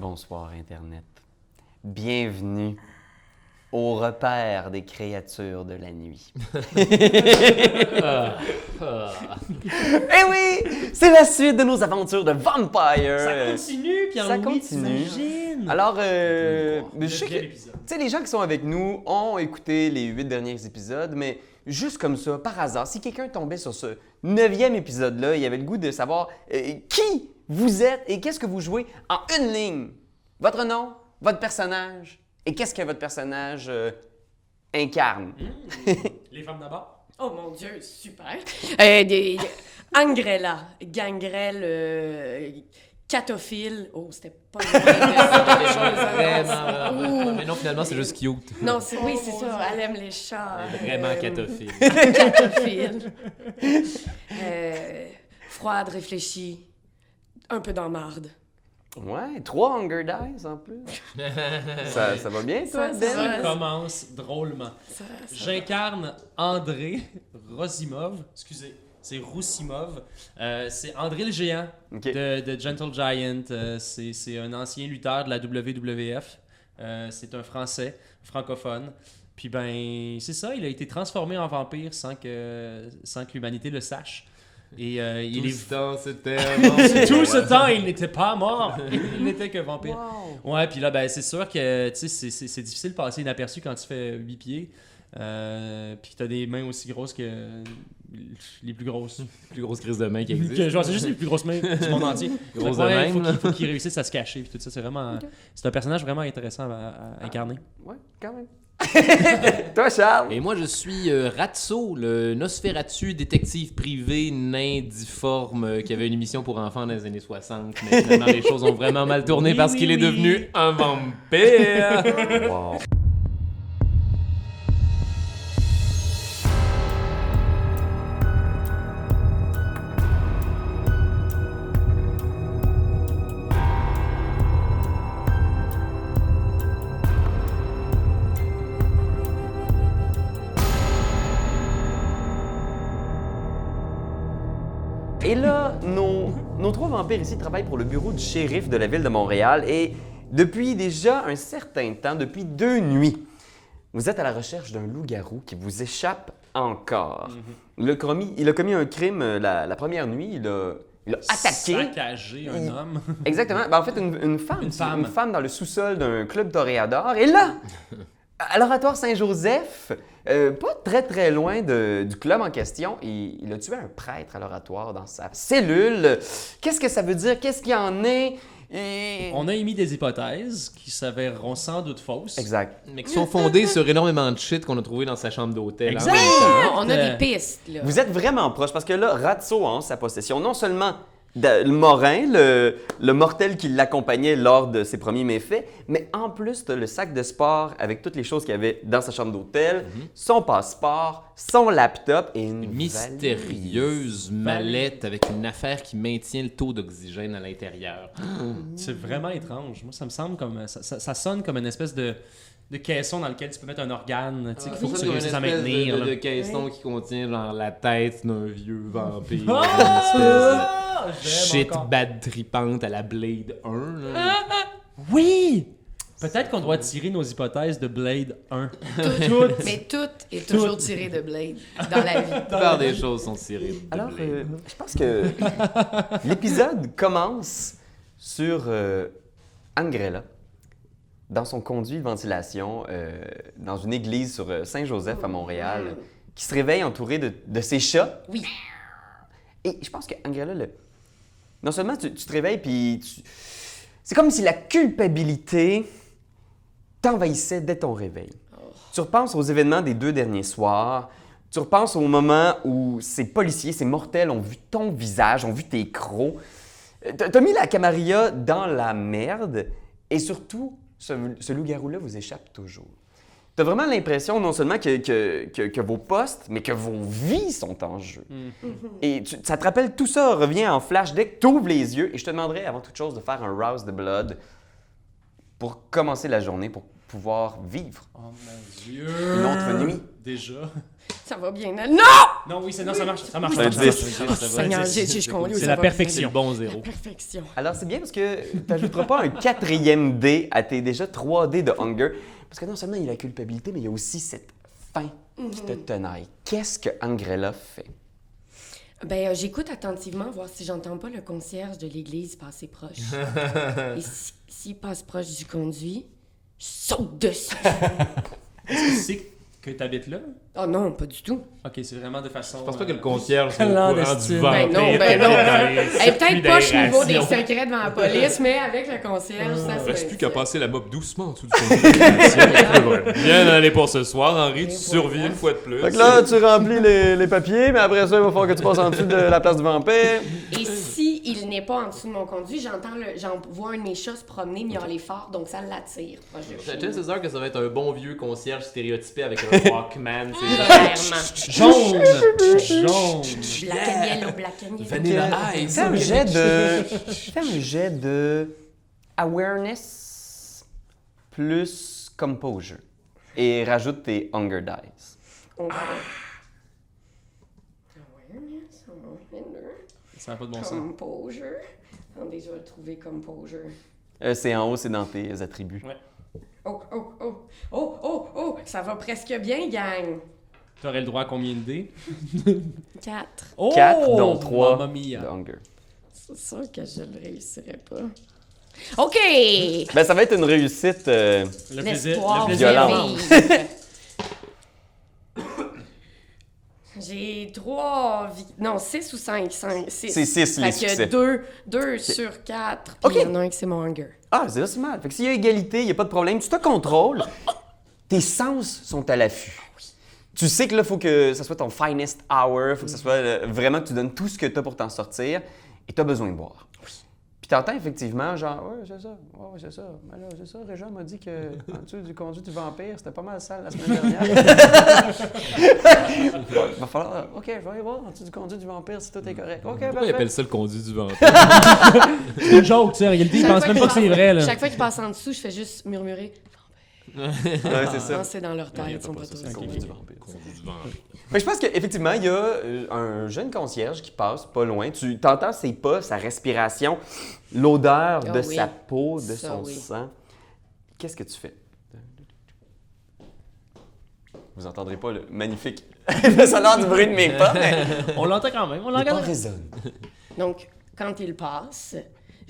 Bonsoir Internet. Bienvenue au repère des créatures de la nuit. Eh oui, c'est la suite de nos aventures de Vampire. Ça continue, Pierre-Louis, Ça continue. Alors, euh, je sais Neuvième que, épisode. tu sais, les gens qui sont avec nous ont écouté les huit derniers épisodes, mais juste comme ça, par hasard, si quelqu'un tombait sur ce neuvième épisode-là, il avait le goût de savoir euh, qui vous êtes et qu'est-ce que vous jouez en une ligne? Votre nom, votre personnage et qu'est-ce que votre personnage euh, incarne? Les femmes d'abord? Oh mon Dieu, super. Euh, des, Angrella, gangrel, euh, catophile. Oh, c'était pas Vraiment. Mais non, finalement, c'est juste cute. Non, c'est, oui, c'est Oh, ça. Elle aime les chats. Vraiment Euh, catophile. Catophile. Euh, froide, réfléchie. Un peu dans marde. Ouais, trois Hunger Dice en plus. ça, ça va bien, toi, Ça, ça Ben? va. Ça commence drôlement. J'incarne André Rosimov. Excusez, c'est Roussimov. Euh, c'est André le géant de, de Gentle Giant. Euh, c'est c'est un ancien lutteur de la WWF. Euh, c'est un Français, francophone. Puis ben, c'est ça, il a été transformé en vampire sans que, sans que l'humanité le sache. Et euh, il Tout est ce temps, c'était Tout ce temps, il n'était pas mort. Il n'était que vampire. Wow. Ouais, puis là, ben, c'est sûr que tu sais, c'est- difficile de passer inaperçu quand tu fais 8 pieds. Euh, puis tu as des mains aussi grosses que les plus grosses. plus grosse crise de main qui Que, existe. genre, c'est juste les plus grosses mains du monde entier. Grosse Fait que, ouais, de il faut qu'il réussisse à se cacher. Puis tout ça, c'est vraiment. C'est un personnage vraiment intéressant à, à incarner. Ouais, quand même. Toi, Charles? Et moi, je suis euh, Ratso, le Nosferatu détective privé nain difforme euh, qui avait une émission pour enfants dans les années 60. Mais finalement, les choses ont vraiment mal tourné Oui, parce oui, qu'il est devenu un vampire. Wow. Vampires ici travaillent pour le bureau du shérif de la ville de Montréal et depuis déjà un certain temps, depuis deux nuits, vous êtes à la recherche d'un loup-garou qui vous échappe encore. il, a commis, il a commis un crime euh, la, la première nuit, il a, il a attaqué. Saccagé un Il- homme. Exactement. Ben, en fait, une, une femme. Une femme. Une femme dans le sous-sol d'un club toréador. Et là, à l'oratoire Saint-Joseph, euh, pas très très loin de- du club en question, il, il a tué un prêtre à l'oratoire dans sa cellule. Qu'est-ce que ça veut dire? Qu'est-ce qu'il y en est? Et... On a émis des hypothèses qui s'avéreront sans doute fausses. Exact. Mais qui sont fondés sur énormément de shit qu'on a trouvé dans sa chambre d'hôtel. en Exact. on a Euh, des pistes, là. Vous êtes vraiment proche parce que là, Ratso a en sa possession non seulement le Morin, le, le mortel qui l'accompagnait lors de ses premiers méfaits, mais en plus, tu le sac de sport avec toutes les choses qu'il y avait dans sa chambre d'hôtel, son passeport, son laptop et une, Une valise. mystérieuse mallette avec une affaire qui maintient le taux d'oxygène à l'intérieur. C'est vraiment étrange. Moi, ça me semble comme. Ça, ça- ça sonne comme une espèce de, de caisson dans lequel tu peux mettre un organe. Tu sais, qu'il faut que tu réussisses à espèce maintenir. de, caisson qui contient genre la tête d'un vieux vampire. Ah! Une espèce de shit encore. bad tripante à la Blade 1. là. Oui! Peut-être qu'on doit tirer nos hypothèses de Blade 1. Toutes. Mais tout est toujours tiré de Blade dans la vie. La plupart des choses sont tirées. de Alors, Blade. euh, je pense que l'épisode commence sur euh, Angrella, dans son conduit de ventilation, euh, dans une église sur euh, Saint-Joseph à Montréal, qui se réveille entouré de, de ses chats. Oui. Et je pense que Angrella, le- non seulement tu, tu te réveilles, puis tu- c'est comme si la culpabilité t'envahissait dès ton réveil. Tu repenses aux événements des deux derniers soirs. Tu repenses au moment où ces policiers, ces mortels ont vu ton visage, ont vu tes crocs. Euh, T'as t'as mis la Camarilla dans la merde et surtout, ce, ce loup-garou-là vous échappe toujours. T'as vraiment l'impression non seulement que, que- que- que vos postes, mais que vos vies sont en jeu. Et tu- ça te rappelle, tout ça revient en flash dès que tu ouvres les yeux. Et je te demanderais avant toute chose de faire un rouse de blood pour commencer la journée, pour pouvoir vivre Oh mon dieu. une autre nuit. Déjà. Ça va bien. Non! Non, oui, c'est non, ça marche. Ça marche. C'est ça la perfection. C'est le bon zéro. Perfection. Alors, c'est bien parce que tu n'ajouteras pas un quatrième dé à tes déjà 3 dés de hunger. Parce que non seulement il y a la culpabilité, mais il y a aussi cette faim qui te tenaille. Qu'est-ce que Angrella fait? Ben, euh, j'écoute attentivement, voir si j'entends pas le concierge de l'église passer proche. Et si- s'il passe proche du conduit, saute dessus. Est-ce que tu sais que t'habites là? oh non, pas du tout. Ok, c'est vraiment de façon. Je pense pas que le euh, concierge soit au courant du Ben vampire. non, ben non. circuits peut-être pas au niveau des secrets devant la police, mais avec le concierge, ça se Reste fait. plus qu'à passer la mop doucement en dessous du conduit. Bien allé pour ce soir, Henri. Tu survis une fois de plus. Fait que là, tu remplis les, les papiers, mais après ça, il va falloir que tu passes en dessous de la place du vampire. Et n'est pas en dessous de mon conduit, j'entends le, j'en vois un de mes chats se promener, miauler fort, donc ça l'attire J'ai nous. César que ça va être un bon vieux concierge stéréotypé avec un Walkman. c'est genre- Clairement. Jaune! Jaune! Black and yellow, black and yellow. Vanilla Ice. Fais un jet de. Fais un jet de. Awareness plus composure. Et rajoute tes hunger dice. On va... Awareness, awareness, Ça n'a pas de bon sens. Composure. Attendez, je vais le trouver composure. Euh, c'est en haut, c'est dans tes attributs. Oh, oh, oh, oh, oh, oh, ça va presque bien, gang. T'aurais le droit à combien de dés? 4. Oh! 4 dont 3 Mamma mia. de hunger. C'est sûr que je le réussirais pas. OK! Ben, ça va être une réussite. euh, Le plaisir, L'espoir le plaisir violent. 3 Non, 6 ou 5? 5 6. C'est six, les Fait que succès. 2, 2 sur 4. OK. Puis il y en a un qui c'est mon hunger. Ah, c'est si mal. Fait que s'il y a égalité, il n'y a pas de problème. Tu te contrôles. Tes sens sont à l'affût. Tu sais que là, il faut que ça soit ton finest hour. Il faut que ça soit euh, vraiment que tu donnes tout ce que tu as pour t'en sortir. Et tu as besoin de boire. Puis t'entends effectivement, genre, ouais, c'est ça, ouais, ouais, c'est ça. Mais là, c'est ça, Réjean m'a dit que en dessous du conduit du vampire, c'était pas mal sale la semaine dernière. Va falloir, ok, je vais aller voir en dessous du conduit du vampire si tout est correct. Ok, Pourquoi il appelle ça le conduit du vampire? C'est une joke, tu sais. En réalité, il pense même qu'il pas que c'est passe- vrai, là. Chaque fois qu'ils passent en dessous, je fais juste murmurer. Ouais, c'est ça. Non, c'est dans leur tête, ils sont pas tous je pense qu'effectivement, il y a euh, un jeune concierge qui passe pas loin. Tu entends ses pas, sa respiration, l'odeur Ah de oui. sa peau, de Ça, son oui. sang. Qu'est-ce que tu fais? Vous entendrez pas le magnifique le sonore du bruit de mes pas, mais On l'entend quand même, on l'entend. résonnent. Donc, quand il passe,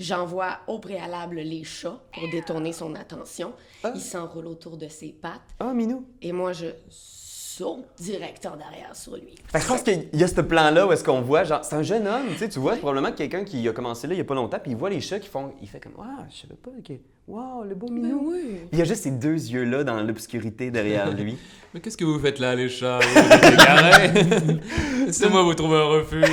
j'envoie au préalable les chats pour détourner son attention. Ah. Il s'enroule autour de ses pattes Ah, Minou. et moi, je saute direct en arrière sur lui. Fait que je pense qu'il y a ce plan-là où est-ce qu'on voit, genre, c'est un jeune homme, tu sais, tu vois, c'est probablement quelqu'un qui a commencé là il y a pas longtemps, puis il voit les chats qui font, il fait comme, ah, je savais pas, ok, wow, le beau Minou. oui. Il y a juste ces deux yeux-là dans l'obscurité derrière lui. Mais qu'est-ce que vous faites là, les chats? Égarés Laissez-moi vous trouver un refuge.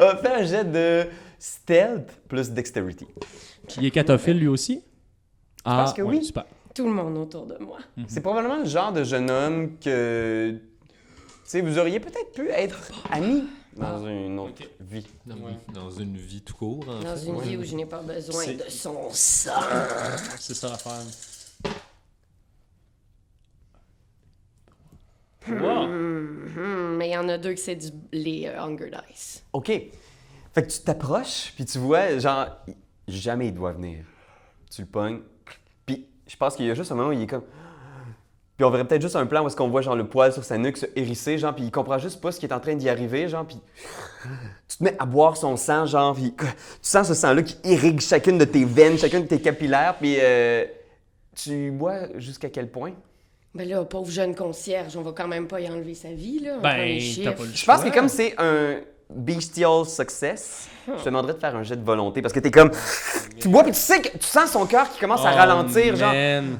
Euh, fais un jet de stealth plus dexterity. Il est catophile lui aussi? Ah, pense que ouais, oui. super. Tout le monde autour de moi. C'est probablement le genre de jeune homme que. Tu sais, vous auriez peut-être pu être amis dans une autre vie. Dans, Ouais. dans une vie tout court, en Dans fait. une vie où je n'ai pas besoin C'est- de son sang. C'est ça l'affaire. Wow. Mhm, mais il y en a deux que c'est du- les euh, Hunger Dice. OK. Fait que tu t'approches, puis tu vois, genre, jamais il doit venir. Tu le pognes, puis je pense qu'il y a juste un moment où il est comme. Puis on verrait peut-être juste un plan où est-ce qu'on voit genre le poil sur sa nuque se hérisser, genre, puis il comprend juste pas ce qui est en train d'y arriver, genre, puis tu te mets à boire son sang, genre, puis tu sens ce sang-là qui irrigue chacune de tes veines, chacune de tes capillaires, puis euh, tu bois jusqu'à quel point? Ben là, pauvre jeune concierge, on va quand même pas y enlever sa vie, là. Prend les Ben, chiffres. t'as pas le Je pense que comme c'est un bestial success, je te demanderais de faire un jet de volonté parce que t'es comme. Tu bois puis tu sais que tu sens son cœur qui commence à Oh, ralentir, genre. man.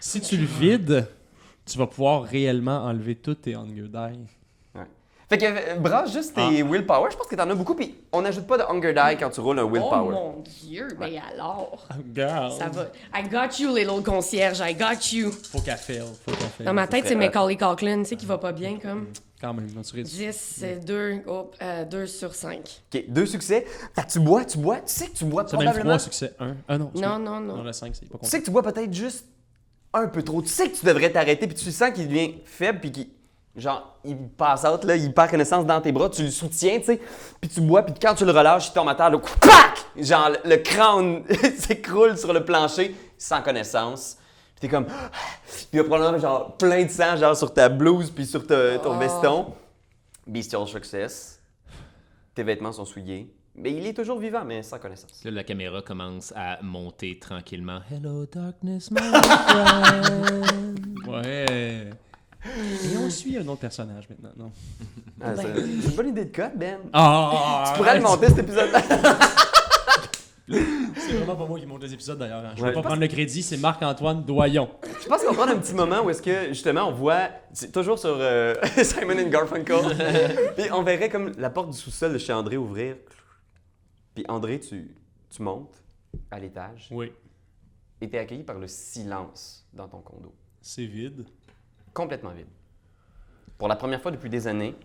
Si tu le vides, tu vas pouvoir réellement enlever tous tes Hunger Die. Fait que euh, brasse juste tes willpower. Je pense que t'en as beaucoup. Puis on n'ajoute pas de hunger die quand tu roules un Oh willpower. mon Dieu, mais alors, Girl. ça va. I got you, little concierge, I got you. Faut qu'elle fail. Faut qu'elle fail. Dans ma tête, c'est Macaulay Culkin, tu sais, qui va pas bien, comme Quand même, dans tu réduis. 10, 2, oh, euh, 2 sur 5. Ok, deux succès. Fait que tu bois, tu bois. Tu sais que tu bois C'est même probablement. 3 succès. 1. Ah non. Non, non, Non, non. le 5, c'est pas Tu sais que tu bois peut-être juste un peu trop. Tu sais que tu devrais t'arrêter, puis tu sens qu'il devient faible, puis qu'il. Genre, il passe out, là, il perd connaissance dans tes bras, tu le soutiens, tu sais, puis tu bois, puis quand tu le relâches, il tombe à terre, le coup, PAC! Genre, le, le crâne s'écroule sur le plancher, sans connaissance. Puis t'es comme. Puis il y a probablement, genre, plein de sang, genre, sur ta blouse, puis sur ta- ton Oh. veston. Bestial success. Tes vêtements sont souillés. Mais il est toujours vivant, mais sans connaissance. Là, la caméra commence à monter tranquillement. Hello, darkness, my friend. Ouais. Et on suit un autre personnage maintenant, non? Ah, c'est c'est une bonne idée de code, Ben. Ah! Tu pourrais le monter, cet épisode-là. C'est vraiment pas moi qui monte les épisodes d'ailleurs. hein. Je Ouais. vais pas prendre le crédit, c'est Marc-Antoine Doyon. Je pense qu'on va prendre un petit moment où est-ce que justement on voit c'est toujours sur euh, Simon and Garfunkel. Puis on verrait comme la porte du sous-sol de chez André ouvrir. Puis André, tu, tu montes à l'étage Oui. et t'es accueilli par le silence dans ton condo. C'est vide. Complètement vide. Pour la première fois depuis des années,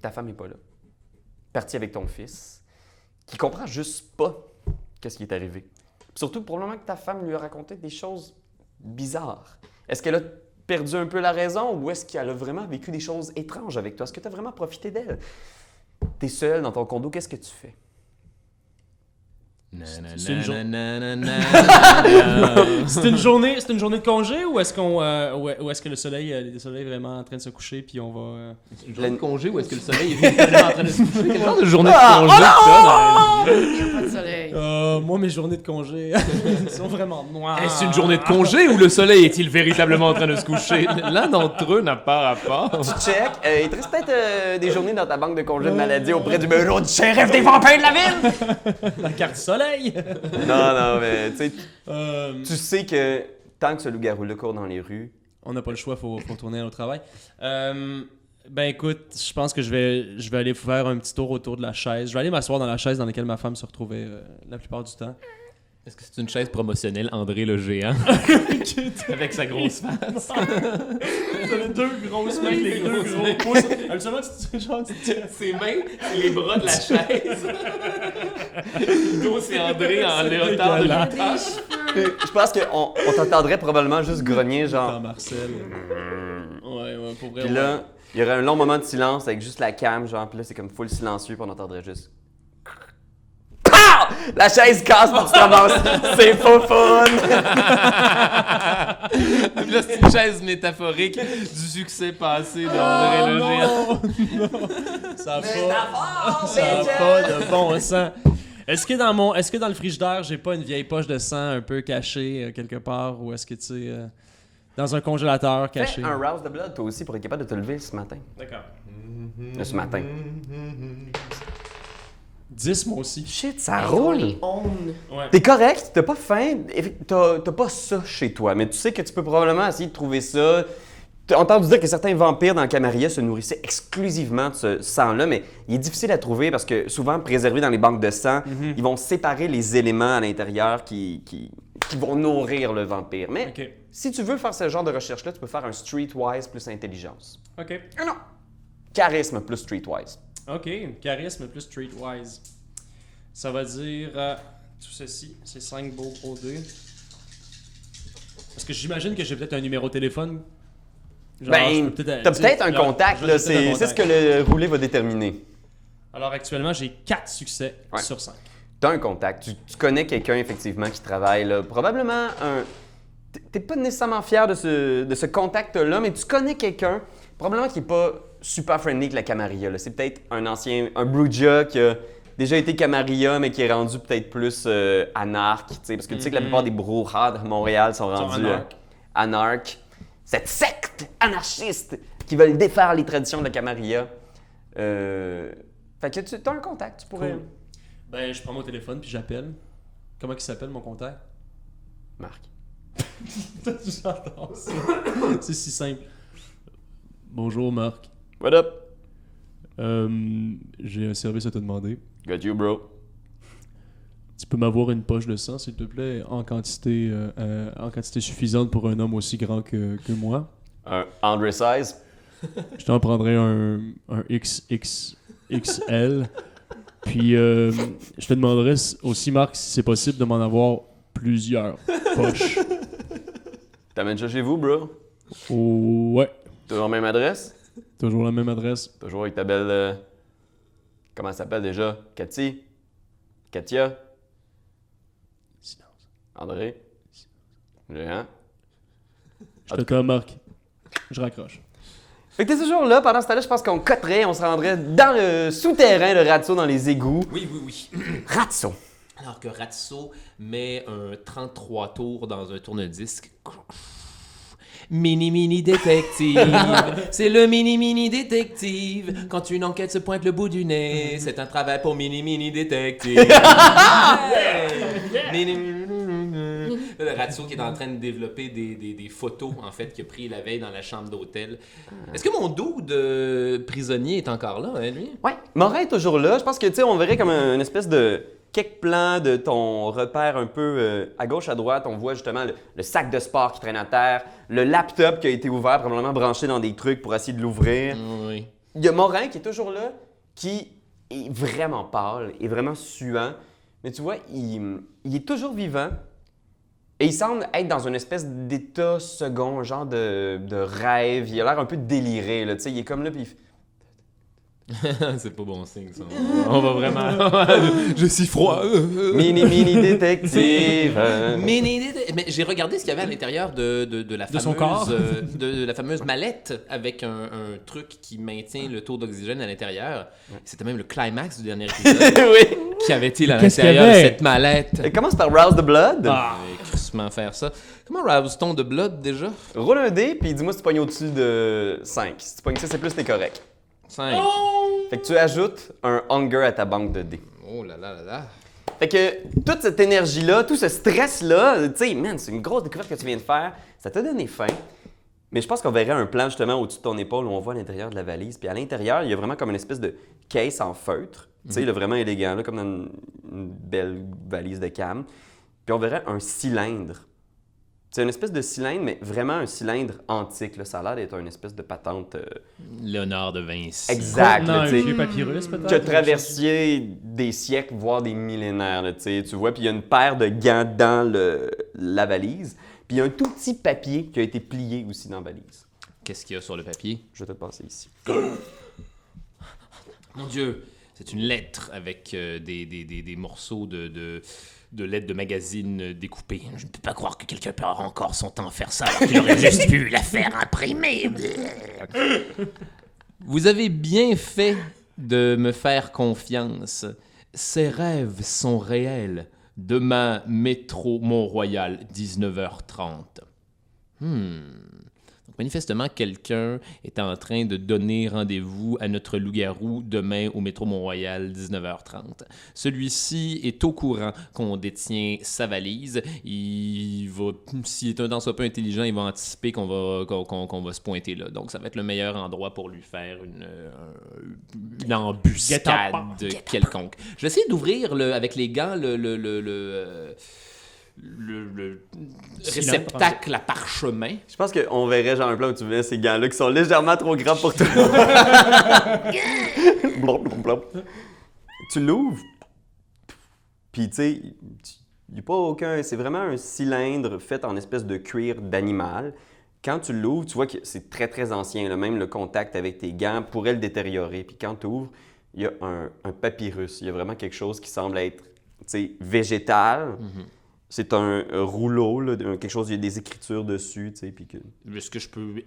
ta femme n'est pas là. Partie avec ton fils, qui comprend juste pas qu'est-ce qui est arrivé. Puis surtout, probablement que ta femme lui a raconté des choses bizarres. Est-ce qu'elle a perdu un peu la raison ou est-ce qu'elle a vraiment vécu des choses étranges avec toi? Est-ce que tu as vraiment profité d'elle? T'es seul dans ton condo, qu'est-ce que tu fais? C'est une une journée, c'est une journée de congé ou est-ce qu'on, euh, ou est-ce que le soleil, euh, le soleil est vraiment en train de se coucher puis on va. euh, Une journée de congé ou est-ce que le soleil est véritablement en train de se coucher? Quel genre de journée de Ah, congé la vie? Il n'y a pas de soleil. Euh, moi, mes journées de congé sont vraiment noires. Est-ce une journée de congé ou le soleil est-il véritablement en train de se coucher? L'un d'entre eux n'a pas rapport. Tu check. Euh, il te reste peut-être euh, des journées dans ta banque de congés de maladie auprès du bureau du shérif des vampires de la ville! La carte soleil. Non, non, mais tu sais, Euh, tu sais que tant que ce loup-garou-là court dans les rues, on n'a pas le choix, faut, faut retourner au travail. Euh, ben écoute, je pense que je vais, je vais aller faire un petit tour autour de la chaise. Je vais aller m'asseoir dans la chaise dans laquelle ma femme se retrouvait euh, la plupart du temps. Est-ce que c'est une chaise promotionnelle André le géant? Avec sa grosse face. T'avais deux grosses mains, les deux gros pouces. Absolument, tu genre, Ses mains, c'est les bras de la chaise. Le dos, c'est André en léotard de cheveux. je pense qu'on on t'entendrait probablement juste grogner, Dans genre. Marcel. Ouais, ouais, pour vrai. Puis ouais. là, il y aurait un long moment de silence avec juste la cam, genre, puis là, c'est comme full silencieux, puis on entendrait juste. La chaise casse, puis tu te ramasses. C'est pas fun! Là, c'est une chaise métaphorique du succès passé d'André le géant. non, Ça a pas, ça a pas de bon sens. Est-ce que dans mon, est-ce que dans le frigidaire, j'ai pas une vieille poche de sang un peu cachée quelque part, ou est-ce que tu sais, dans un congélateur caché? Fais un rouse de blood, toi aussi, pour être capable de te lever ce matin. D'accord. Ce matin. 10 moi aussi. Shit, ça roule! Ouais. T'es correct, t'as pas faim, t'as t'as pas ça chez toi, mais tu sais que tu peux probablement essayer de trouver ça. T'as entendu dire que certains vampires dans Camarilla se nourrissaient exclusivement de ce sang-là, mais il est difficile à trouver parce que souvent préservé dans les banques de sang, ils vont séparer les éléments à l'intérieur qui, qui, qui vont nourrir le vampire. Mais si tu veux faire ce genre de recherche-là, tu peux faire un streetwise plus intelligence. Ok. Ah non! Charisme plus streetwise. Ok. Charisme plus streetwise. Ça va dire euh, tout ceci, c'est 5 beaux gros dés. Parce que j'imagine que j'ai peut-être un numéro de téléphone. Genre, ben, peut-être- t'as peut-être un contact, là, un c'est c'est ce que le roulé va déterminer. Alors actuellement, j'ai 4 succès Ouais. sur 5. T'as un contact, tu, tu connais quelqu'un effectivement qui travaille là. Probablement un. t'es- pas nécessairement fier de ce, de ce contact-là, mais tu connais quelqu'un, probablement qui est pas super friendly avec la Camarilla. C'est peut-être un ancien, un Bruja qui a déjà été Camarilla, mais qui est rendu peut-être plus euh, anarque, parce que tu sais que la plupart des Brujas de Montréal sont rendus euh, anarques. Cette secte anarchiste qui veulent défaire les traditions de la Camarilla. Euh, Fait que tu as un contact, tu pourrais. Cool. Ben, je prends mon téléphone puis j'appelle. Comment il s'appelle mon contact? Marc. J'adore ça. C'est si simple. Bonjour Marc. What up? Euh, J'ai un service à te demander. Got you, bro. Tu peux m'avoir une poche de sang, s'il te plaît, en quantité, euh, euh, en quantité suffisante pour un homme aussi grand que, que moi? Un Andre size? Je t'en prendrai un, un XXXL. Puis euh, je te demanderai s- aussi, Marc, si c'est possible de m'en avoir plusieurs poches. T'amènes ça chez vous, bro? Oh, ouais, Toujours même adresse? toujours la même adresse. Toujours avec ta belle. euh, Comment elle s'appelle déjà? Cathy? Katia? Silence. André? Géant? Je t'attends, Marc. Je raccroche. Fait que t'es toujours là. Pendant ce temps-là, je pense qu'on coterait, on se rendrait dans le souterrain de Ratso, dans les égouts. Oui, oui, oui. Ratso! Alors que Ratso met un 33 tours dans un tourne-disque. Mini mini détective, c'est le mini mini détective. Quand une enquête se pointe le bout du nez, c'est un travail pour mini mini détective. Mini, mini. Là, Le Ratso qui est en train de développer des, des- des photos en fait qu'il a pris la veille dans la chambre d'hôtel. Est-ce que mon dos de prisonnier est encore là, hein, lui? Ouais, Morin est toujours là. Je pense que, tu sais, on verrait comme un- une espèce de quelques plans de ton repère un peu euh, à gauche, à droite. On voit justement le, le sac de sport qui traîne à terre, le laptop qui a été ouvert, probablement branché dans des trucs pour essayer de l'ouvrir. Oui. Il y a Morin qui est toujours là, qui est vraiment pâle et vraiment suant. Mais tu vois, il, il est toujours vivant. Et il semble être dans une espèce d'état second, genre de, rêve. Il a l'air un peu déliré, là. Tu sais, il est comme là, puis c'est pas bon signe, ça. On va vraiment. Je suis froid. Mini, mini détective. Mais, mais j'ai regardé ce qu'il y avait à l'intérieur de, de, de la De fameuse son corps? euh, de, de la fameuse mallette avec un, un truc qui maintient le taux d'oxygène à l'intérieur. C'était même le climax du dernier épisode. oui. qui avait-il à Qu'est-ce l'intérieur de cette mallette Il commence par Rouse the Blood? Ah. Crissement faire ça. Comment rouse-t-on de blood déjà? Roule un dé, puis dis-moi si tu pognes au-dessus de 5. Si tu pognes ça, c'est plus, t'es correct. 5. Fait que tu ajoutes un hunger à ta banque de dés. Oh là là là là. Fait que toute cette énergie-là, tout ce stress-là, tu sais, man, c'est une grosse découverte que tu viens de faire. Ça t'a donné faim. Mais je pense qu'on verrait un plan justement au-dessus de ton épaule où on voit l'intérieur de la valise. Puis à l'intérieur, il y a vraiment comme une espèce de case en feutre. Tu sais, vraiment élégant, là, comme dans une, une belle valise de cam. Puis on verrait un cylindre. C'est une espèce de cylindre, mais vraiment un cylindre antique. Là. Ça a l'air d'être une espèce de patente euh, Léonard de Vinci. exacte. Non, là, un vieux papyrus, peut-être? qui a traversé des siècles, voire des millénaires, là, tu vois. Puis il y a une paire de gants dans le, la valise. Puis il y a un tout petit papier qui a été plié aussi dans la valise. Qu'est-ce qu'il y a sur le papier? Je vais te le passer ici. Mon Dieu, c'est une lettre avec euh, des, des, des, des morceaux de, de, de lettres de magazine euh, découpées. Je ne peux pas croire que quelqu'un perd encore son temps à faire ça alors qu'il aurait juste pu la faire imprimer. Vous avez bien fait de me faire confiance. Ces rêves sont réels. Demain, métro Mont-Royal, 19h30. Hmm. Donc, manifestement, quelqu'un est en train de donner rendez-vous à notre loup-garou demain au métro Mont-Royal, 19h30. Celui-ci est au courant qu'on détient sa valise. Il va, s'il est un dans peu intelligent, il va anticiper qu'on va, qu'on, qu'on- qu'on va se pointer là. Donc, ça va être le meilleur endroit pour lui faire une, euh, une embuscade quelconque. Je vais essayer d'ouvrir le, avec les gants le, le, le, le, euh, le- le réceptacle à parchemin. Je pense qu'on verrait genre un plan où tu mets ces gants-là qui sont légèrement trop grands pour toi. Tu l'ouvres, puis tu sais, il n'y a pas aucun. C'est vraiment un cylindre fait en espèce de cuir d'animal. Quand tu l'ouvres, tu vois que c'est très très ancien. là. Même le contact avec tes gants pourrait le détériorer. Puis quand tu ouvres, il y a un, un papyrus. Il y a vraiment quelque chose qui semble être tu sais, végétal. C'est un, rouleau, là, quelque chose, il y a des écritures dessus, tu sais, puis que... Est-ce que je peux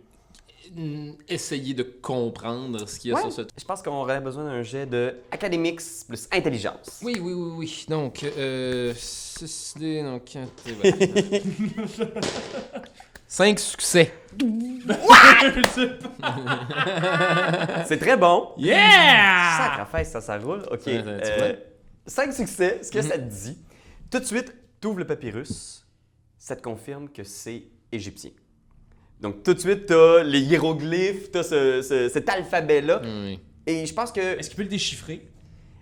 mm, essayer de comprendre ce qu'il y a Ouais. sur ce... Je pense qu'on aurait besoin d'un jet de academics plus intelligence. Oui, oui, oui, oui. Donc, euh... ceci- donc, euh, voilà. Cinq succès. C'est très bon. Yeah! Sacrifice, ça, ça roule. OK. Ouais, ça, tu euh, vois. cinq succès. Ce que ça te dit, tout de suite, tu ouvres le papyrus, ça te confirme que c'est égyptien. Donc, tout de suite, tu as les hiéroglyphes, tu as ce- ce- cet alphabet-là. Et je pense que. Est-ce qu'il peut le déchiffrer?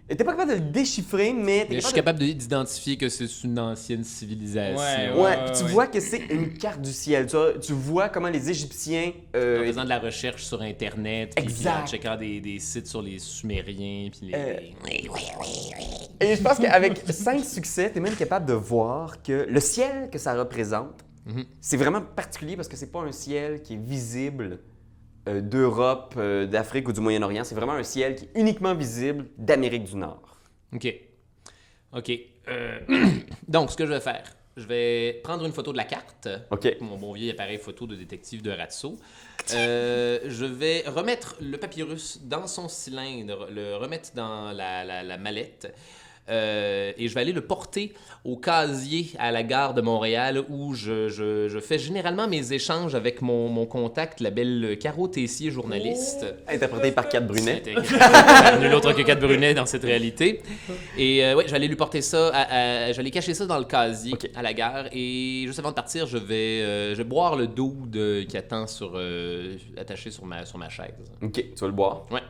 T'es pas capable de le déchiffrer, mais t'es Mais je suis capable capable de- d'identifier que c'est une ancienne civilisation. Ouais. Ouais, ouais, puis tu ouais. vois que c'est une carte du ciel. Tu vois, tu vois comment les Égyptiens. euh, En faisant de la recherche sur Internet, puis, puis Exact. en checkant des, des sites sur les Sumériens, puis les... Euh, Oui, oui, oui. Et je pense qu'avec cinq succès, tu es même capable de voir que le ciel que ça représente, Mhm. c'est vraiment particulier parce que c'est pas un ciel qui est visible euh, d'Europe, euh, d'Afrique ou du Moyen-Orient. C'est vraiment un ciel qui est uniquement visible d'Amérique du Nord. OK. OK. Euh, Donc, ce que je vais faire, je vais prendre une photo de la carte. OK. Mon bon vieil appareil photo de détective de Ratso. Euh, je vais remettre le papyrus dans son cylindre, le remettre dans la, la- la mallette. Euh, et je vais aller le porter au casier à la gare de Montréal où je, je- je fais généralement mes échanges avec mon, mon contact, la belle Caro Tessier, journaliste. Interprété par Kat Brunet. Nul autre que Kat Brunet dans cette réalité. Et euh, ouais, j'allais lui porter ça, à- à- j'allais cacher ça dans le casier à la gare. Et juste avant de partir, je vais, euh, je vais boire le doude qui attend sur, euh, attaché sur ma, sur ma chaise. OK, tu vas le boire? Ouais.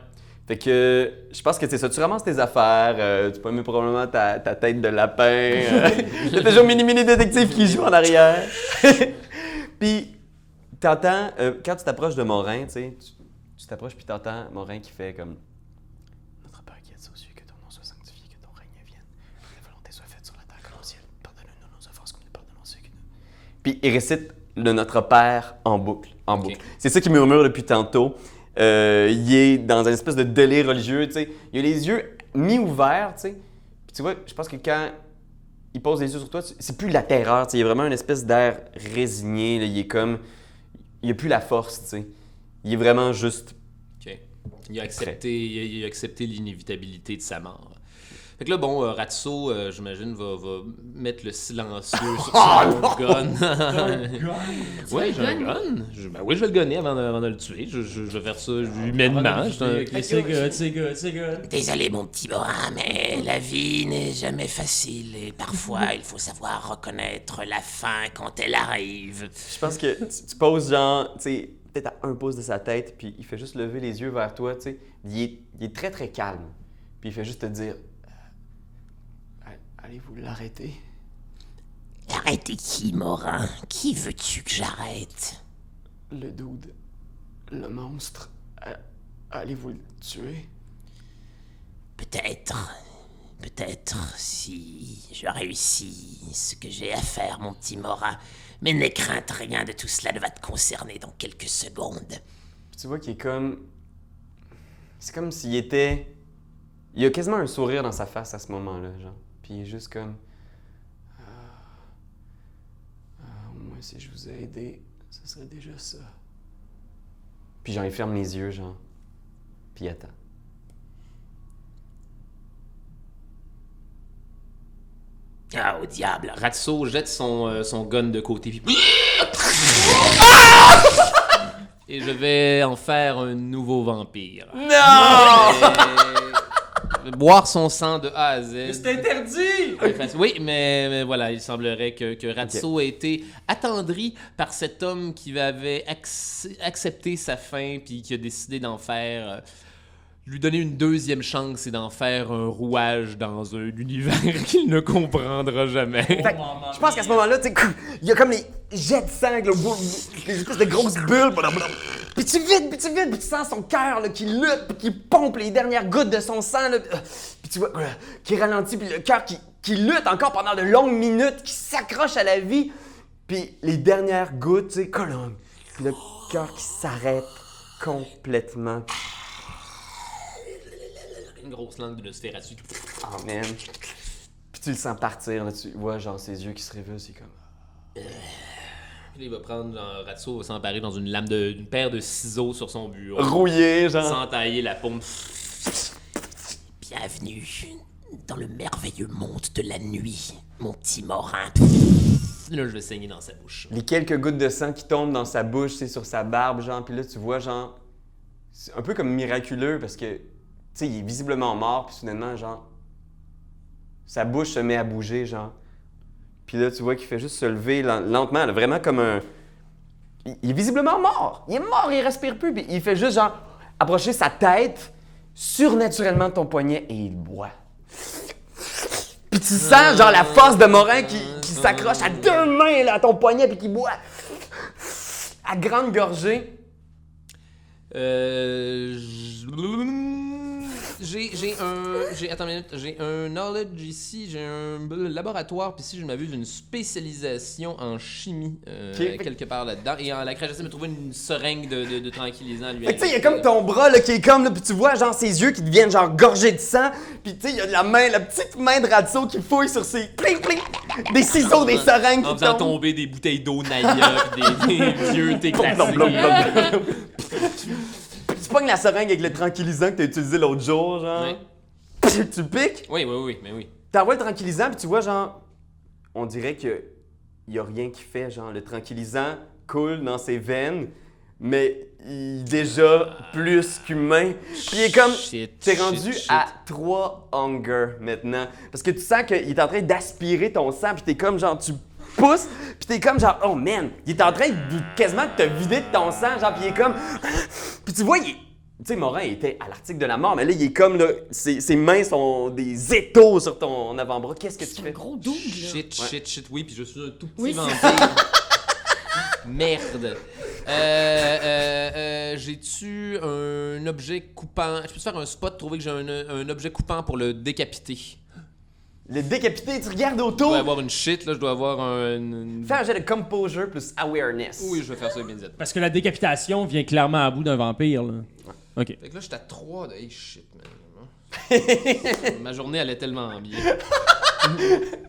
Fait que je pense que c'est ça. Tu ramasses tes affaires, euh, tu mets probablement ta, ta tête de lapin. euh, Il y a toujours mini mini détective qui joue en arrière. puis t'entends, euh, quand tu t'approches de Morin, tu sais, tu tu t'approches puis t'entends Morin qui fait comme Notre Père qui êtes aux cieux, que ton nom soit sanctifié, que ton règne vienne, que ta volonté soit faite sur la terre comme au ciel. Pardonne-nous nos offenses comme nous pardonnons ceux qui nous. Puis il récite le Notre Père en boucle, en boucle. C'est ça qu'il murmure depuis tantôt. Euh, il est dans une espèce de délire religieux, tu sais. Il a les yeux mi-ouverts, tu sais. Tu vois, je pense que quand il pose les yeux sur toi, c'est plus la terreur, tu sais. Il a vraiment une espèce d'air résigné, là. Il est comme... Il a plus la force, tu sais. Il est vraiment juste... Il a accepté, il a accepté l'inévitabilité de sa mort. Fait que là, bon, euh, Ratso, euh, j'imagine, va, va mettre le silencieux sur son gun. Oui, j'ai un gun? Je- ben oui, je vais le gonner avant de, avant de le tuer. Je, je- je vais faire ça humainement. Je suis un- Ok, C'est good, c'est good, c'est good. Désolé mon petit Morin, mais la vie n'est jamais facile et parfois il faut savoir reconnaître la fin quand elle arrive. Je pense que tu, tu poses genre, tu sais, peut-être à un pouce de sa tête, puis il fait juste lever les yeux vers toi, tu sais. Il est, il est très, très calme. Puis il fait juste te dire... Allez-vous l'arrêter? Arrêtez qui, Morin? Qui veux-tu que j'arrête? Le dude, le monstre, euh, allez-vous le tuer? Peut-être, peut-être si je réussis ce que j'ai à faire, mon petit Morin. Mais n'aie crainte, rien de tout cela ne va te concerner dans quelques secondes. Tu vois qu'il est comme... C'est comme s'il était... Il a quasiment un sourire dans sa face à ce moment-là, genre. Puis il est juste comme... Ah, Ah, au moins si je vous ai aidé, ce serait déjà ça. Puis genre, il ferme les yeux, genre. Puis il attend. Ah, au diable Ratso jette son, euh, son gun de côté. Puis... Et je vais en faire un nouveau vampire. Non! Boire son sang de A à Z. C'est interdit! Oui, mais, mais voilà, il semblerait que, que Ratso ait été attendri par cet homme qui avait ac- accepté sa fin puis qui a décidé d'en faire. euh, lui donner une deuxième chance et d'en faire un rouage dans un univers qu'il ne comprendra jamais. Je pense qu'à ce moment-là, il y a comme les jets de sang, les espèces de grosses bulles. Puis tu vides, puis tu vides, puis tu sens son cœur qui lutte, puis qui pompe les dernières gouttes de son sang. Puis tu vois qui ralentit, puis le cœur qui, qui lutte encore pendant de longues minutes, qui s'accroche à la vie. Puis les dernières gouttes, tu sais, colonne. Puis le cœur qui s'arrête complètement. Grosse langue de Nosferatu. Oh man. Puis tu le sens partir, là, tu vois genre ses yeux qui se révèlent, c'est comme... Puis là, il va prendre, genre, Ratso va s'emparer dans une lame de, une paire de ciseaux sur son bureau. Rouillé, genre. S'entailler la paume. Bienvenue dans le merveilleux monde de la nuit, mon petit Morin. Là, je vais saigner dans sa bouche. les quelques gouttes de sang qui tombent dans sa bouche, c'est sur sa barbe, genre, puis là, tu vois, genre, c'est un peu comme miraculeux parce que, sais, il est visiblement mort, puis soudainement, genre, sa bouche se met à bouger, genre. Puis là, tu vois qu'il fait juste se lever len- lentement, vraiment comme un. Il, est visiblement mort! Il est mort, il respire plus, puis il fait juste, genre, approcher sa tête surnaturellement ton poignet et il boit. Puis tu sens genre la force de Morin qui, s'accroche à deux mains là, à ton poignet puis qui boit à grande gorgée. Euh, j'ai j'ai un j'ai attends une minute, j'ai un knowledge ici, j'ai un laboratoire puis si je m'abuse une spécialisation en chimie euh, Ok. quelque part là-dedans et en la j'essaie de me trouver une seringue de, de, de tranquillisant lui. Fait que tu sais, il y a comme ton bras là, qui est comme là, puis tu vois genre ses yeux qui deviennent genre gorgés de sang, puis tu sais, il y a la main, la petite main de Ratso qui fouille sur ses pling pling, des ciseaux, des seringues en qui faisant tombent. tomber des bouteilles d'eau puis des, des vieux thé Tu pognes la seringue avec le tranquillisant que t'as utilisé l'autre jour, genre? Ouais. Tu piques, Oui, oui, oui, mais oui. t'envoies le tranquillisant, puis tu vois, genre, on dirait que y a rien qui fait, genre, le tranquillisant coule dans ses veines, mais il est déjà plus qu'humain. Puis il est comme, Shit, t'es shit, rendu shit. à 3 hunger maintenant. Parce que tu sens qu'il est en train d'aspirer ton sang, puis t'es comme, genre, tu pousses, puis t'es comme, genre, oh man, il est en train de quasiment de te vider de ton sang, genre, puis il est comme, puis tu vois, il est- Tu sais, Morin il était à l'article de la mort, mais là, il est comme, là, ses, ses mains sont des étaux sur ton avant-bras. Qu'est-ce que tu C'est un fais? gros double, là. Shit, shit, shit, oui, puis je suis un tout petit Oui, c'est vampire. Merde. Euh, euh, euh, J'ai-tu un objet coupant? Je peux te faire un spot, trouver que j'ai un, un objet coupant pour le décapiter? Le décapité, tu regardes Je autour. dois avoir une shit, là, je dois avoir un... une- Fais un jet de composure plus awareness. Oui, je vais faire ça immédiatement. Parce que la décapitation vient clairement à bout d'un vampire. Là. Ok. Fait que là, j'étais à 3 de... Hey, shit, man. Ma journée allait tellement bien.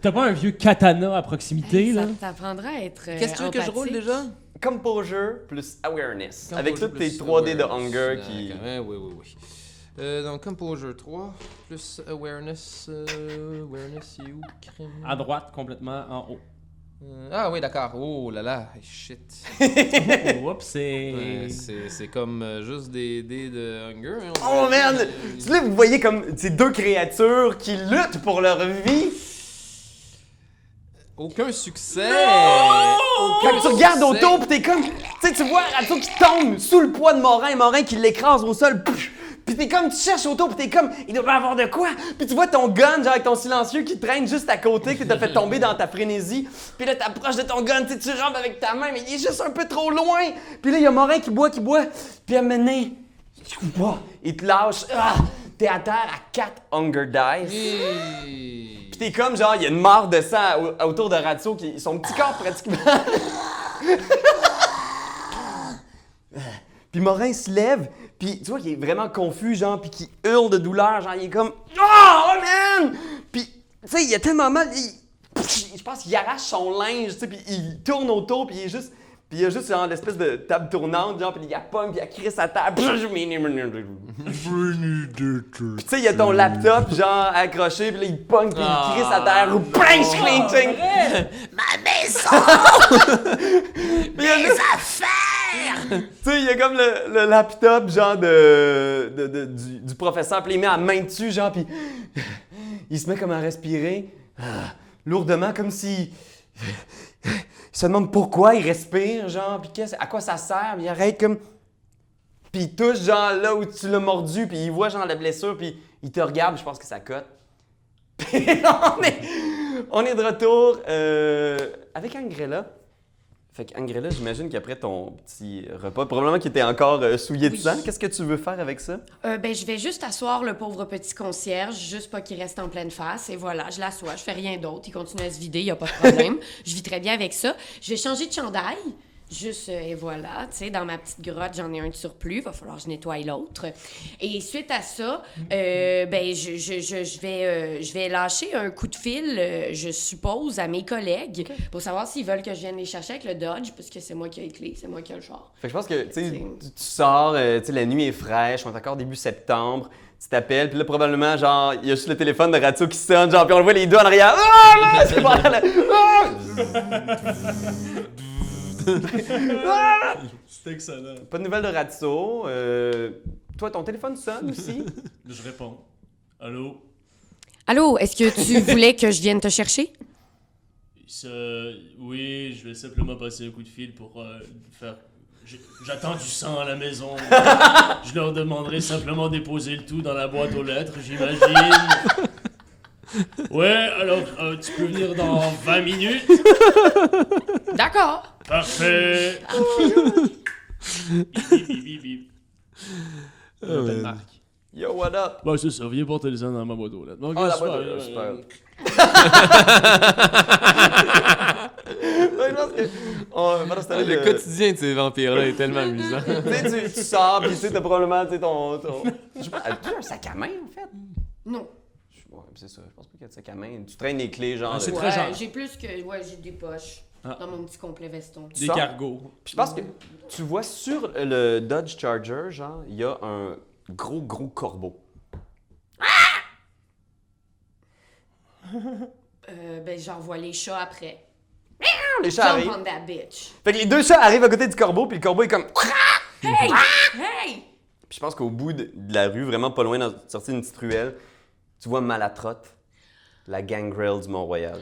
T'as pas un vieux katana à proximité, là? Ça t'apprendra à être. euh, Qu'est-ce que tu veux que je roule déjà? Composure plus awareness. Avec Composure toutes tes plus 3D de hunger qui. D'accord, ouais, oui, oui, oui. Euh, donc, Composure 3, plus Awareness. euh, awareness, où, crime? À droite, complètement en haut. Euh, ah oui, d'accord. Oh là là, shit. Oh, Oups, c'est. Ouais, c'est c'est comme juste des dés de hunger. hein, Oh! Euh, Là, vous voyez comme ces deux créatures qui luttent pour leur vie. Aucun succès! Quand Aucun tu regardes autour, pis t'es comme. Tu sais, tu vois Ratso qui tombe sous le poids de Morin, Morin qui l'écrase au sol. Pff! Puis t'es comme, tu cherches autour, pis t'es comme, il doit pas avoir de quoi. Puis tu vois ton gun, genre avec ton silencieux qui traîne juste à côté, que t'as fait tomber dans ta frénésie. Puis là, t'approches de ton gun, tu sais, tu rampes avec ta main, mais il est juste un peu trop loin. Puis là, il y a Morin qui boit, qui boit. Puis à donné, il te lâche. Ah! T'es à terre à 4 Hunger Dice. Pis t'es comme genre, il y a une mare de sang au- autour de Ratso, qui son petit corps pratiquement. puis Morin se lève, puis tu vois qu'il est vraiment confus, genre, puis qu'il hurle de douleur, genre, il est comme Oh man! Puis, tu sais, il a tellement mal, il- je pense qu'il arrache son linge, tu sais, puis il tourne autour, puis il est juste. Puis il y a juste genre l'espèce de table tournante, genre, puis il y a pomme, puis il a crisse sa table. Puis tu sais, il y a ton laptop, genre, accroché, puis là, il pogne, puis il crisse à terre. Ou prince clinching! Ma maison, Puis il y a mes affaires. Tu sais, il y a comme le, le laptop, genre, de, de- de- du, professeur, puis il met la main dessus, genre, puis il se met comme à respirer ah, lourdement, comme si. Il se demande pourquoi il respire, genre, puis à quoi ça sert, puis il arrête comme. Puis il touche, genre, là où tu l'as mordu, puis il voit, genre, la blessure, puis il te regarde, je pense que ça cote. Puis on est, on est de retour euh, avec Angrella. Fait qu'Angrella, j'imagine qu'après ton petit repas, probablement qu'il était encore euh, souillé de Oui. sang, qu'est-ce que tu veux faire avec ça? Euh, ben, je vais juste asseoir le pauvre petit concierge, juste pas qu'il reste en pleine face. Et voilà, je l'assois, je fais rien d'autre. Il continue à se vider, y a pas de problème. je vis très bien avec ça. Je vais changer de chandail. Juste, euh, et voilà, tu sais, dans ma petite grotte, j'en ai un de surplus, va falloir que je nettoie l'autre. Et suite à ça, euh, ben, je, je, je, je vais, euh, je vais lâcher un coup de fil, euh, je suppose, à mes collègues pour savoir s'ils veulent que je vienne les chercher avec le Dodge, parce que c'est moi qui ai les clés, c'est moi qui ai le char. Fait que je pense que, tu tu sors, euh, tu sais, la nuit est fraîche, on est encore début septembre, tu t'appelles, puis là, probablement, genre, il y a juste le téléphone de Ratio qui sonne, genre, puis on le voit les deux en arrière. Ah, là, c'est pas là. Ah! C'est excellent. Pas de nouvelles de Ratio. euh, toi, ton téléphone sonne aussi? Je réponds. Allô? Allô, est-ce que tu voulais que je vienne te chercher? Oui, je vais simplement passer un coup de fil pour euh, faire J'attends du sang à la maison. Je leur demanderai simplement de déposer le tout dans la boîte aux lettres, j'imagine. Ouais, alors euh, tu peux venir dans 20 minutes. D'accord. Parfait. Bip, bip, bip, bip. Oh, Appelle Marc. Yo, what up? Bon, c'est ça, viens porter ça dans ma boîte aux lettres. Ok, Ah, la super, boîte aux euh, lettres, super. euh, Ouais, je pense que. Oh, temps-là, Le quotidien de ces vampires-là est tellement amusant. Tu sais, tu, tu sors, puis tu sais, t'as probablement, tu sais, ton. ton... Je sais pas, as-tu un sac à main, en fait? Non. Ouais, c'est ça, je pense pas qu'il y a de sac à main. Tu traînes les clés, genre. Ah, c'est très Ouais, genre. j'ai plus que. Ouais, j'ai des poches. Ah. Dans mon petit complet veston. Des sors? cargos. Puis je pense que tu vois sur le Dodge Charger, genre, il y a un gros, gros corbeau. Euh, ben, j'envoie les chats après. Les chats Jump arrivent. on that bitch. Fait que les deux chats arrivent à côté du corbeau, puis le corbeau est comme. Hey! Hey! Puis je pense qu'au bout de, de la rue, vraiment pas loin, dans sortie d'une petite ruelle, tu vois Malatrotte, la gangrel du Mont-Royal.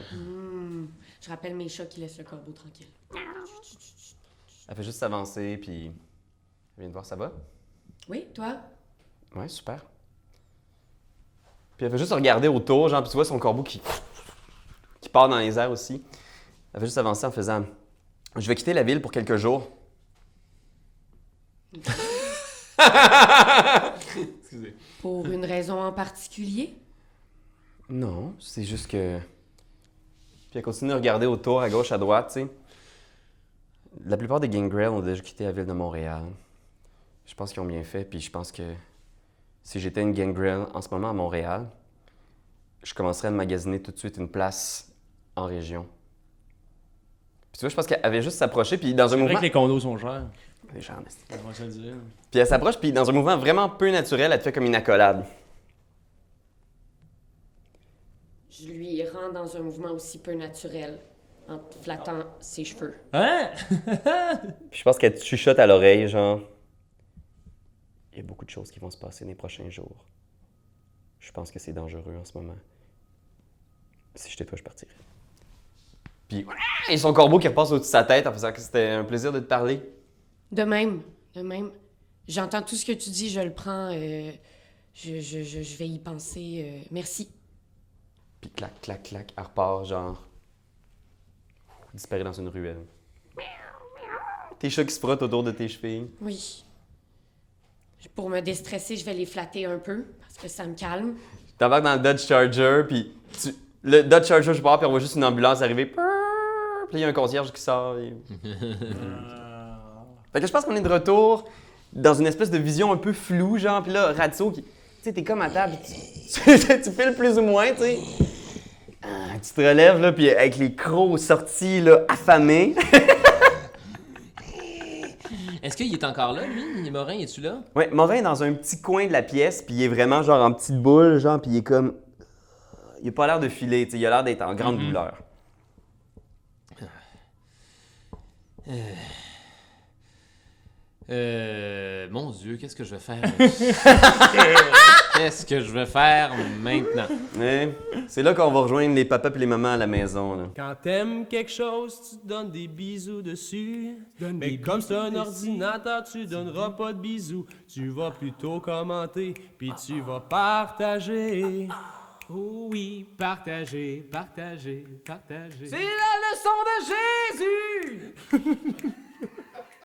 Je rappelle mes chats qui laissent le corbeau tranquille. Elle fait juste s'avancer, puis. Elle vient de voir, ça va? Oui, toi? Ouais, super. Puis elle fait juste regarder autour, genre, puis tu vois son corbeau qui. qui part dans les airs aussi. Elle fait juste avancer en faisant. Je vais quitter la ville pour quelques jours. Excusez. Pour une raison en particulier? Non, c'est juste que. Puis elle continue de regarder autour, à gauche, à droite, tu sais. La plupart des gangrels ont déjà quitté la ville de Montréal. Je pense qu'ils ont bien fait, puis je pense que si j'étais une gangrel en ce moment à Montréal, je commencerais à magasiner tout de suite une place en région. Puis tu vois, je pense qu'elle avait juste s'approché, puis dans un C'est vrai mouvement. que les condos sont chers. Les gens, esti. On va se le dire? Puis elle s'approche, puis dans un mouvement vraiment peu naturel, elle te fait comme une accolade. Je lui rends dans un mouvement aussi peu naturel en flattant ses cheveux. Hein? Puis je pense qu'elle te chuchote à l'oreille, genre. Il y a beaucoup de choses qui vont se passer dans les prochains jours. Je pense que c'est dangereux en ce moment. Si j'étais toi, je partirais. Puis, et son corbeau qui repasse au-dessus de sa tête en faisant que c'était un plaisir de te parler. De même, de même. J'entends tout ce que tu dis, je le prends. euh, je, je, je, je vais y penser. euh, merci. Puis clac, clac, clac, elle repart, genre. disparaît dans une ruelle. Tes chats qui se frottent autour de tes chevilles. Oui. Pour me déstresser, je vais les flatter un peu parce que ça me calme. T'embarques dans le Dodge Charger, puis tu... le Dodge Charger, je pars, puis on voit juste une ambulance arriver. Puis là, il y a un concierge qui sort. et- Fait que je pense qu'on est de retour dans une espèce de vision un peu floue, genre, puis là, Ratso qui. Tu sais, t'es comme à table, tu, tu, files plus ou moins, tu sais. Ah, tu te relèves, là, puis avec les crocs sortis, là, affamés. Est-ce qu'il est encore là, lui? Morin, es-tu là? ouais, Morin est dans un petit coin de la pièce, puis il est vraiment, genre, en petite boule, genre, puis il est comme. Il a pas l'air de filer, tu sais, il a l'air d'être en grande douleur. Euh. Mon Dieu, qu'est-ce que je vais faire? qu'est-ce que je vais faire maintenant? C'est là qu'on va rejoindre les papas et les mamans à la maison, là. Quand t'aimes quelque chose, tu te donnes des bisous dessus. Mais comme c'est un ordinateur, tu donneras pas de bisous. Tu vas plutôt commenter, puis tu vas partager. Oh oui, partager, partager, partager. C'est la leçon de Jésus!